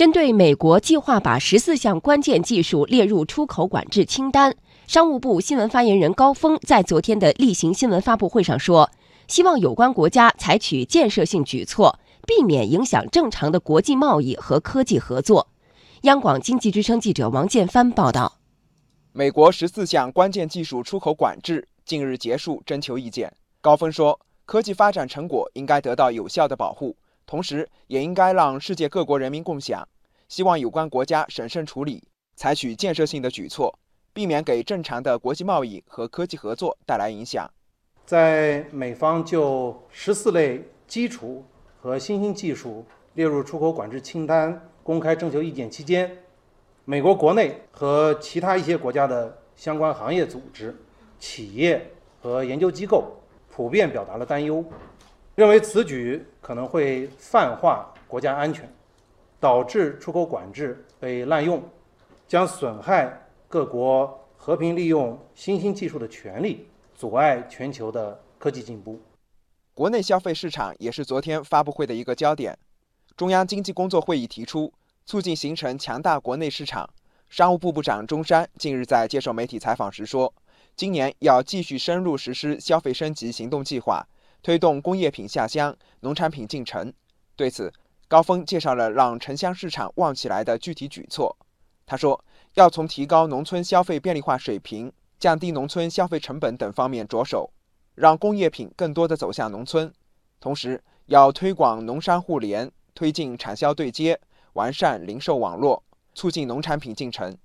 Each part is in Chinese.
针对美国计划把十四项关键技术列入出口管制清单，商务部新闻发言人高峰在昨天的例行新闻发布会上说，希望有关国家采取建设性举措，避免影响正常的国际贸易和科技合作。央广经济之声记者王建帆报道。美国十四项关键技术出口管制近日结束征求意见，高峰说，科技发展成果应该得到有效的保护。同时，也应该让世界各国人民共享。希望有关国家审慎处理，采取建设性的举措，避免给正常的国际贸易和科技合作带来影响。在美方就十四类基础和新兴技术列入出口管制清单公开征求意见期间，美国国内和其他一些国家的相关行业组织、企业和研究机构普遍表达了担忧。认为此举可能会泛化国家安全，导致出口管制被滥用，将损害各国和平利用新兴技术的权利，阻碍全球的科技进步。国内消费市场也是昨天发布会的一个焦点。中央经济工作会议提出，促进形成强大国内市场。商务部部长钟山近日在接受媒体采访时说，今年要继续深入实施消费升级行动计划。推动工业品下乡、农产品进城。对此，高峰介绍了让城乡市场旺起来的具体举措。他说，要从提高农村消费便利化水平、降低农村消费成本等方面着手，让工业品更多的走向农村。同时，要推广农商互联，推进产销对接，完善零售网络，促进农产品进城。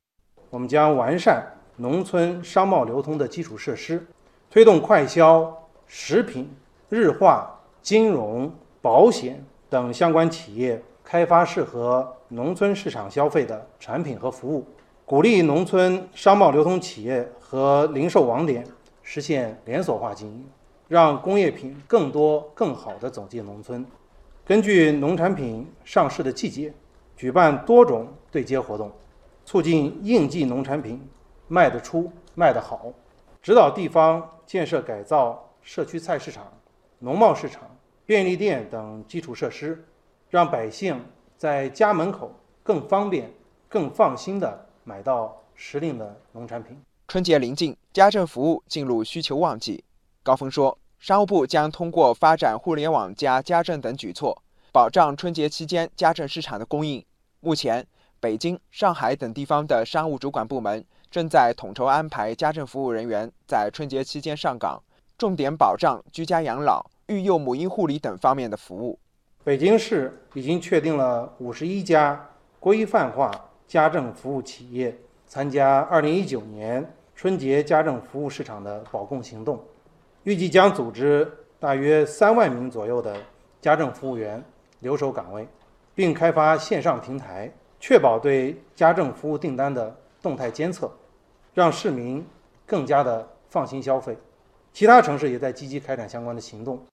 我们将完善农村商贸流通的基础设施，推动快消、食品。日化、金融、保险等相关企业开发适合农村市场消费的产品和服务，鼓励农村商贸流通企业和零售网点实现连锁化经营，让工业品更多、更好地走进农村。根据农产品上市的季节，举办多种对接活动，促进应季农产品卖得出、卖得好，指导地方建设改造社区菜市场。农贸市场、便利店等基础设施，让百姓在家门口更方便、更放心地买到时令的农产品。春节临近，家政服务进入需求旺季。高峰说，商务部将通过发展互联网加家政等举措，保障春节期间家政市场的供应。目前，北京、上海等地方的商务主管部门正在统筹安排家政服务人员在春节期间上岗。重点保障居家养老、育幼母婴护理等方面的服务。北京市已经确定了五十一家规范化家政服务企业参加二零一九年春节家政服务市场的保供行动，预计将组织大约三万名左右的家政服务员留守岗位，并开发线上平台，确保对家政服务订单的动态监测，让市民更加的放心消费。其他城市也在积极开展相关的行动。